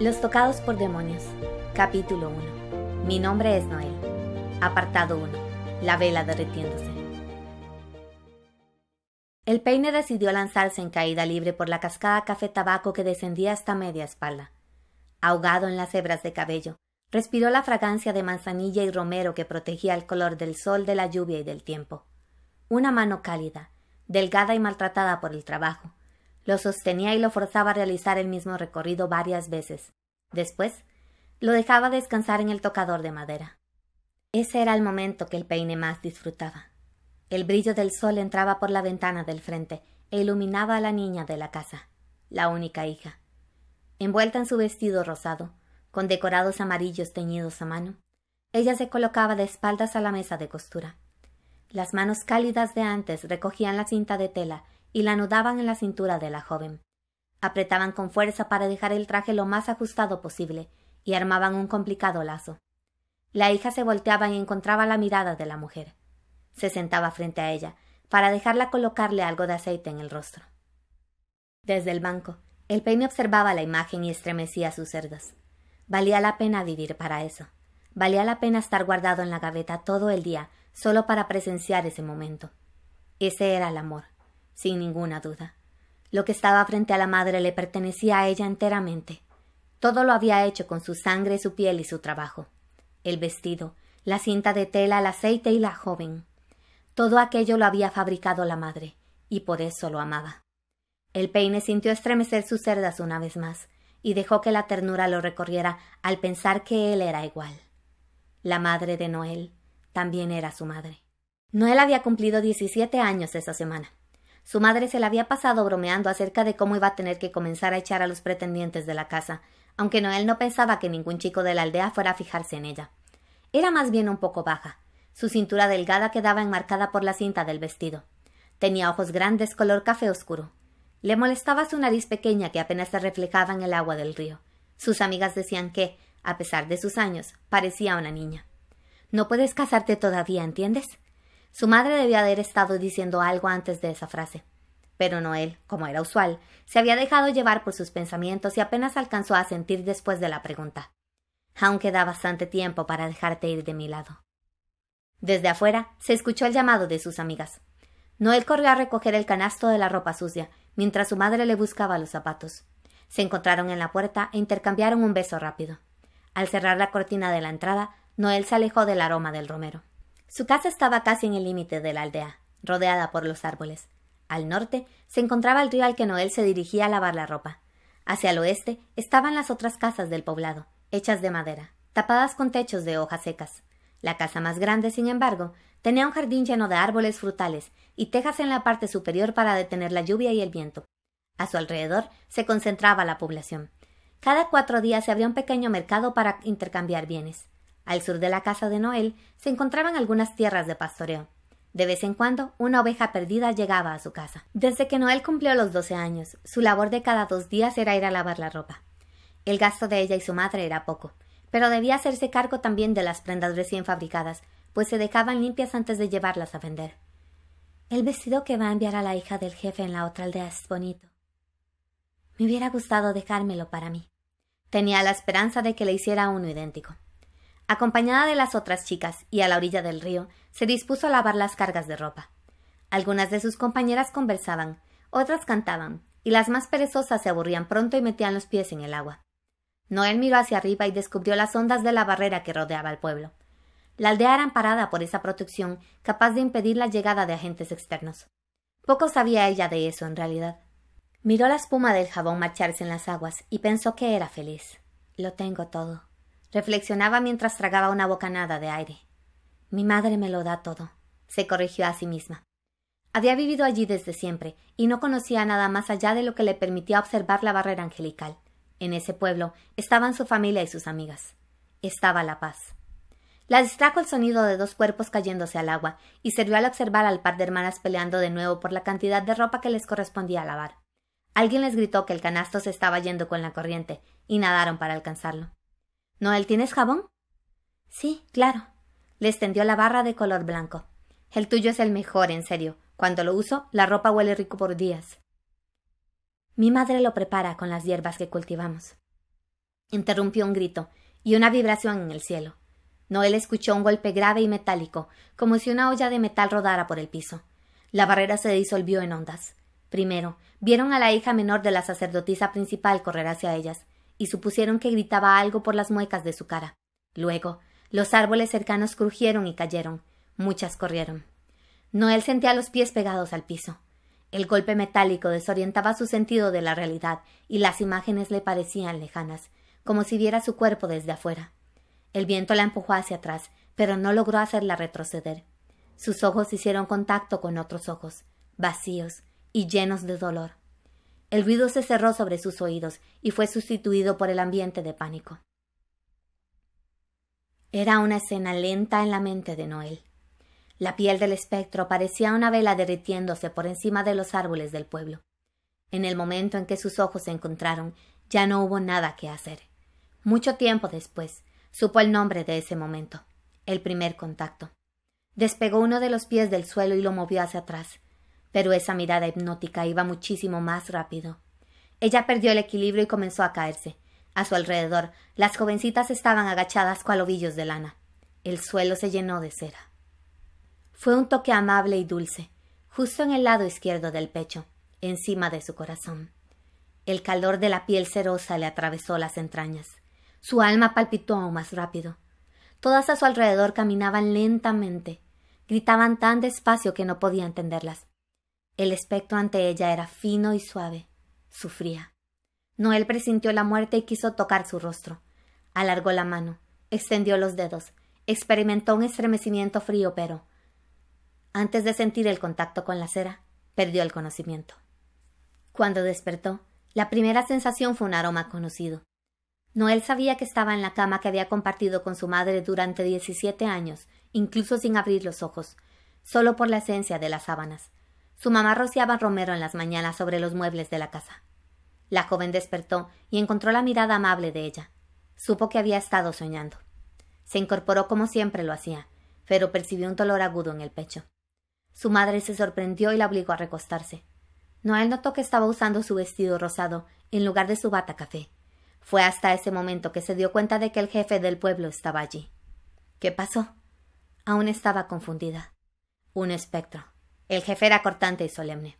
Los tocados por demonios. Capítulo 1. Mi nombre es Noel. Apartado 1. La vela derritiéndose. El peine decidió lanzarse en caída libre por la cascada café tabaco que descendía hasta media espalda. Ahogado en las hebras de cabello, respiró la fragancia de manzanilla y romero que protegía el color del sol, de la lluvia y del tiempo. Una mano cálida, delgada y maltratada por el trabajo, lo sostenía y lo forzaba a realizar el mismo recorrido varias veces. Después, lo dejaba descansar en el tocador de madera. Ese era el momento que el peine más disfrutaba. El brillo del sol entraba por la ventana del frente e iluminaba a la niña de la casa, la única hija. Envuelta en su vestido rosado, con decorados amarillos teñidos a mano, ella se colocaba de espaldas a la mesa de costura. Las manos cálidas de antes recogían la cinta de tela y la anudaban en la cintura de la joven. Apretaban con fuerza para dejar el traje lo más ajustado posible y armaban un complicado lazo. La hija se volteaba y encontraba la mirada de la mujer. Se sentaba frente a ella para dejarla colocarle algo de aceite en el rostro. Desde el banco, el peine observaba la imagen y estremecía sus cerdas. Valía la pena vivir para eso. Valía la pena estar guardado en la gaveta todo el día solo para presenciar ese momento. Ese era el amor sin ninguna duda. Lo que estaba frente a la madre le pertenecía a ella enteramente. Todo lo había hecho con su sangre, su piel y su trabajo. El vestido, la cinta de tela, el aceite y la joven. Todo aquello lo había fabricado la madre, y por eso lo amaba. El peine sintió estremecer sus cerdas una vez más, y dejó que la ternura lo recorriera al pensar que él era igual. La madre de Noel también era su madre. Noel había cumplido diecisiete años esa semana. Su madre se la había pasado bromeando acerca de cómo iba a tener que comenzar a echar a los pretendientes de la casa, aunque Noel no pensaba que ningún chico de la aldea fuera a fijarse en ella. Era más bien un poco baja. Su cintura delgada quedaba enmarcada por la cinta del vestido. Tenía ojos grandes color café oscuro. Le molestaba su nariz pequeña que apenas se reflejaba en el agua del río. Sus amigas decían que, a pesar de sus años, parecía una niña. No puedes casarte todavía, ¿entiendes? Su madre debía haber estado diciendo algo antes de esa frase. Pero Noel, como era usual, se había dejado llevar por sus pensamientos y apenas alcanzó a sentir después de la pregunta. Aún queda bastante tiempo para dejarte ir de mi lado. Desde afuera se escuchó el llamado de sus amigas. Noel corrió a recoger el canasto de la ropa sucia, mientras su madre le buscaba los zapatos. Se encontraron en la puerta e intercambiaron un beso rápido. Al cerrar la cortina de la entrada, Noel se alejó del aroma del romero. Su casa estaba casi en el límite de la aldea, rodeada por los árboles. Al norte se encontraba el río al que Noel se dirigía a lavar la ropa. Hacia el oeste estaban las otras casas del poblado, hechas de madera, tapadas con techos de hojas secas. La casa más grande, sin embargo, tenía un jardín lleno de árboles frutales y tejas en la parte superior para detener la lluvia y el viento. A su alrededor se concentraba la población. Cada cuatro días se abría un pequeño mercado para intercambiar bienes. Al sur de la casa de Noel se encontraban algunas tierras de pastoreo. De vez en cuando, una oveja perdida llegaba a su casa. Desde que Noel cumplió los doce años, su labor de cada dos días era ir a lavar la ropa. El gasto de ella y su madre era poco, pero debía hacerse cargo también de las prendas recién fabricadas, pues se dejaban limpias antes de llevarlas a vender. El vestido que va a enviar a la hija del jefe en la otra aldea es bonito. Me hubiera gustado dejármelo para mí. Tenía la esperanza de que le hiciera uno idéntico. Acompañada de las otras chicas y a la orilla del río, se dispuso a lavar las cargas de ropa. Algunas de sus compañeras conversaban, otras cantaban, y las más perezosas se aburrían pronto y metían los pies en el agua. Noel miró hacia arriba y descubrió las ondas de la barrera que rodeaba el pueblo. La aldea era amparada por esa protección capaz de impedir la llegada de agentes externos. Poco sabía ella de eso en realidad. Miró la espuma del jabón marcharse en las aguas y pensó que era feliz. Lo tengo todo reflexionaba mientras tragaba una bocanada de aire. Mi madre me lo da todo, se corrigió a sí misma. Había vivido allí desde siempre y no conocía nada más allá de lo que le permitía observar la barrera angelical. En ese pueblo estaban su familia y sus amigas. Estaba la paz. La distrajo el sonido de dos cuerpos cayéndose al agua y sirvió al observar al par de hermanas peleando de nuevo por la cantidad de ropa que les correspondía lavar. Alguien les gritó que el canasto se estaba yendo con la corriente y nadaron para alcanzarlo. ¿Noel tienes jabón? Sí, claro. Le extendió la barra de color blanco. El tuyo es el mejor, en serio. Cuando lo uso, la ropa huele rico por días. Mi madre lo prepara con las hierbas que cultivamos. Interrumpió un grito y una vibración en el cielo. Noel escuchó un golpe grave y metálico, como si una olla de metal rodara por el piso. La barrera se disolvió en ondas. Primero, vieron a la hija menor de la sacerdotisa principal correr hacia ellas, y supusieron que gritaba algo por las muecas de su cara. Luego, los árboles cercanos crujieron y cayeron. Muchas corrieron. Noel sentía los pies pegados al piso. El golpe metálico desorientaba su sentido de la realidad y las imágenes le parecían lejanas, como si viera su cuerpo desde afuera. El viento la empujó hacia atrás, pero no logró hacerla retroceder. Sus ojos hicieron contacto con otros ojos, vacíos y llenos de dolor. El ruido se cerró sobre sus oídos y fue sustituido por el ambiente de pánico. Era una escena lenta en la mente de Noel. La piel del espectro parecía una vela derritiéndose por encima de los árboles del pueblo. En el momento en que sus ojos se encontraron, ya no hubo nada que hacer. Mucho tiempo después, supo el nombre de ese momento, el primer contacto. Despegó uno de los pies del suelo y lo movió hacia atrás, pero esa mirada hipnótica iba muchísimo más rápido. Ella perdió el equilibrio y comenzó a caerse. A su alrededor, las jovencitas estaban agachadas cual ovillos de lana. El suelo se llenó de cera. Fue un toque amable y dulce, justo en el lado izquierdo del pecho, encima de su corazón. El calor de la piel cerosa le atravesó las entrañas. Su alma palpitó aún más rápido. Todas a su alrededor caminaban lentamente, gritaban tan despacio que no podía entenderlas. El espectro ante ella era fino y suave. Sufría. Noel presintió la muerte y quiso tocar su rostro. Alargó la mano, extendió los dedos, experimentó un estremecimiento frío, pero antes de sentir el contacto con la cera, perdió el conocimiento. Cuando despertó, la primera sensación fue un aroma conocido. Noel sabía que estaba en la cama que había compartido con su madre durante diecisiete años, incluso sin abrir los ojos, solo por la esencia de las sábanas. Su mamá rociaba romero en las mañanas sobre los muebles de la casa. La joven despertó y encontró la mirada amable de ella. Supo que había estado soñando. Se incorporó como siempre lo hacía, pero percibió un dolor agudo en el pecho. Su madre se sorprendió y la obligó a recostarse. Noel notó que estaba usando su vestido rosado en lugar de su bata café. Fue hasta ese momento que se dio cuenta de que el jefe del pueblo estaba allí. ¿Qué pasó? Aún estaba confundida. Un espectro. El jefe era cortante y solemne.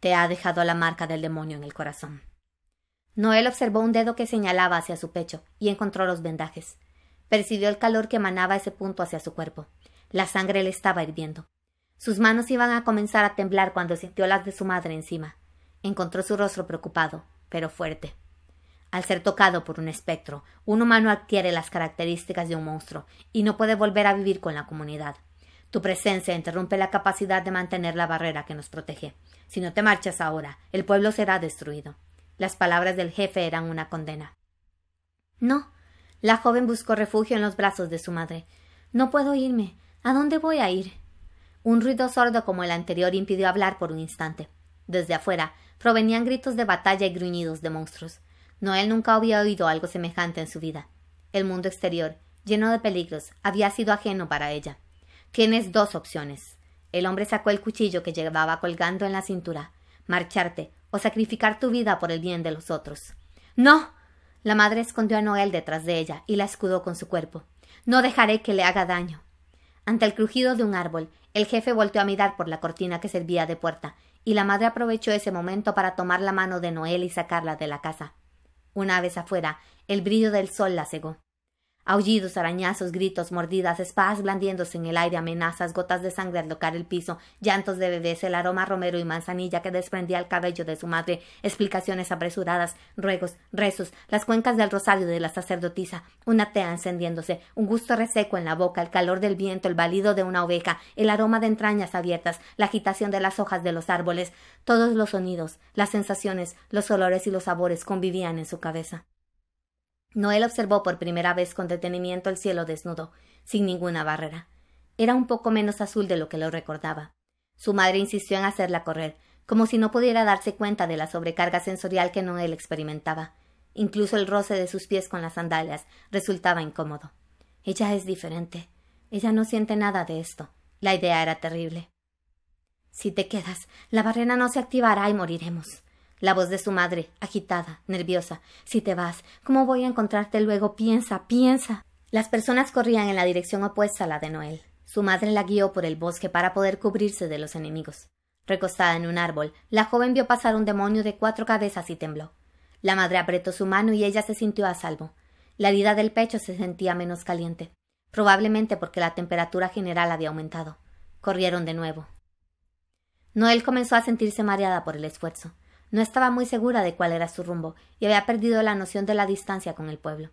Te ha dejado la marca del demonio en el corazón. Noel observó un dedo que señalaba hacia su pecho y encontró los vendajes. Percibió el calor que emanaba ese punto hacia su cuerpo. La sangre le estaba hirviendo. Sus manos iban a comenzar a temblar cuando sintió las de su madre encima. Encontró su rostro preocupado, pero fuerte. Al ser tocado por un espectro, un humano adquiere las características de un monstruo y no puede volver a vivir con la comunidad. Tu presencia interrumpe la capacidad de mantener la barrera que nos protege. Si no te marchas ahora, el pueblo será destruido. Las palabras del jefe eran una condena. No. La joven buscó refugio en los brazos de su madre. No puedo irme. ¿A dónde voy a ir? Un ruido sordo como el anterior impidió hablar por un instante. Desde afuera provenían gritos de batalla y gruñidos de monstruos. Noel nunca había oído algo semejante en su vida. El mundo exterior, lleno de peligros, había sido ajeno para ella. Tienes dos opciones. El hombre sacó el cuchillo que llevaba colgando en la cintura. Marcharte o sacrificar tu vida por el bien de los otros. No. La madre escondió a Noel detrás de ella y la escudó con su cuerpo. No dejaré que le haga daño. Ante el crujido de un árbol, el jefe volteó a mirar por la cortina que servía de puerta, y la madre aprovechó ese momento para tomar la mano de Noel y sacarla de la casa. Una vez afuera, el brillo del sol la cegó. Aullidos, arañazos, gritos, mordidas, espadas blandiéndose en el aire, amenazas, gotas de sangre al tocar el piso, llantos de bebés, el aroma romero y manzanilla que desprendía el cabello de su madre, explicaciones apresuradas, ruegos, rezos, las cuencas del rosario de la sacerdotisa, una tea encendiéndose, un gusto reseco en la boca, el calor del viento, el balido de una oveja, el aroma de entrañas abiertas, la agitación de las hojas de los árboles, todos los sonidos, las sensaciones, los olores y los sabores convivían en su cabeza. Noel observó por primera vez con detenimiento el cielo desnudo, sin ninguna barrera. Era un poco menos azul de lo que lo recordaba. Su madre insistió en hacerla correr, como si no pudiera darse cuenta de la sobrecarga sensorial que Noel experimentaba. Incluso el roce de sus pies con las sandalias resultaba incómodo. Ella es diferente. Ella no siente nada de esto. La idea era terrible. Si te quedas, la barrera no se activará y moriremos. La voz de su madre, agitada, nerviosa. Si te vas, ¿cómo voy a encontrarte luego? Piensa, piensa. Las personas corrían en la dirección opuesta a la de Noel. Su madre la guió por el bosque para poder cubrirse de los enemigos. Recostada en un árbol, la joven vio pasar un demonio de cuatro cabezas y tembló. La madre apretó su mano y ella se sintió a salvo. La herida del pecho se sentía menos caliente, probablemente porque la temperatura general había aumentado. Corrieron de nuevo. Noel comenzó a sentirse mareada por el esfuerzo. No estaba muy segura de cuál era su rumbo y había perdido la noción de la distancia con el pueblo.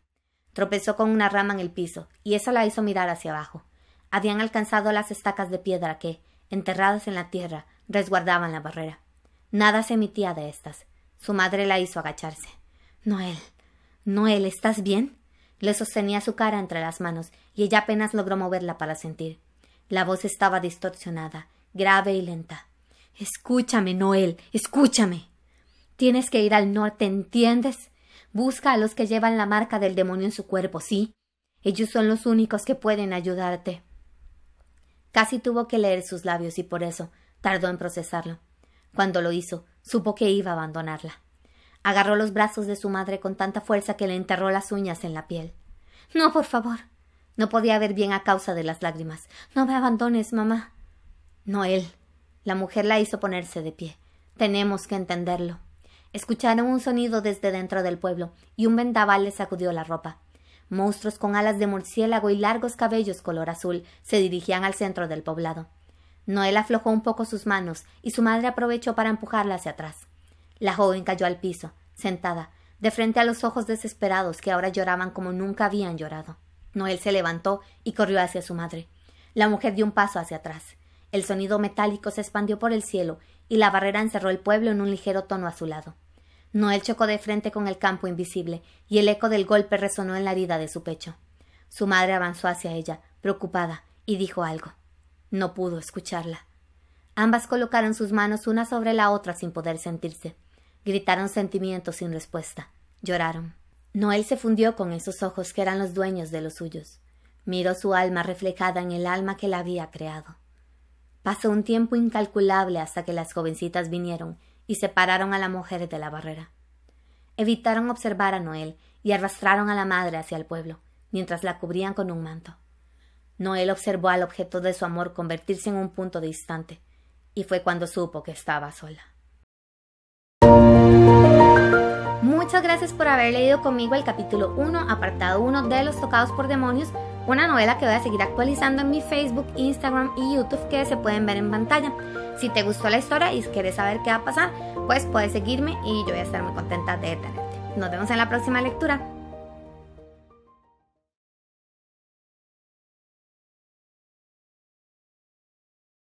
Tropezó con una rama en el piso y eso la hizo mirar hacia abajo. Habían alcanzado las estacas de piedra que, enterradas en la tierra, resguardaban la barrera. Nada se emitía de estas. Su madre la hizo agacharse. Noel. Noel, ¿estás bien? Le sostenía su cara entre las manos y ella apenas logró moverla para sentir. La voz estaba distorsionada, grave y lenta. Escúchame, Noel, escúchame. Tienes que ir al norte, ¿entiendes? Busca a los que llevan la marca del demonio en su cuerpo, sí. Ellos son los únicos que pueden ayudarte. Casi tuvo que leer sus labios y por eso tardó en procesarlo. Cuando lo hizo, supo que iba a abandonarla. Agarró los brazos de su madre con tanta fuerza que le enterró las uñas en la piel. No, por favor. No podía ver bien a causa de las lágrimas. No me abandones, mamá. Noel. La mujer la hizo ponerse de pie. Tenemos que entenderlo. Escucharon un sonido desde dentro del pueblo y un vendaval le sacudió la ropa. Monstruos con alas de murciélago y largos cabellos color azul se dirigían al centro del poblado. Noel aflojó un poco sus manos y su madre aprovechó para empujarla hacia atrás. La joven cayó al piso, sentada, de frente a los ojos desesperados que ahora lloraban como nunca habían llorado. Noel se levantó y corrió hacia su madre. La mujer dio un paso hacia atrás. El sonido metálico se expandió por el cielo y la barrera encerró el pueblo en un ligero tono azulado. Noel chocó de frente con el campo invisible, y el eco del golpe resonó en la herida de su pecho. Su madre avanzó hacia ella, preocupada, y dijo algo. No pudo escucharla. Ambas colocaron sus manos una sobre la otra sin poder sentirse. Gritaron sentimientos sin respuesta. Lloraron. Noel se fundió con esos ojos que eran los dueños de los suyos. Miró su alma reflejada en el alma que la había creado. Pasó un tiempo incalculable hasta que las jovencitas vinieron y separaron a la mujer de la barrera. Evitaron observar a Noel y arrastraron a la madre hacia el pueblo, mientras la cubrían con un manto. Noel observó al objeto de su amor convertirse en un punto distante, y fue cuando supo que estaba sola. Muchas gracias por haber leído conmigo el capítulo 1, apartado 1 de Los Tocados por Demonios, una novela que voy a seguir actualizando en mi Facebook, Instagram y YouTube que se pueden ver en pantalla. Si te gustó la historia y quieres saber qué va a pasar, pues puedes seguirme y yo voy a estar muy contenta de tenerte. Nos vemos en la próxima lectura.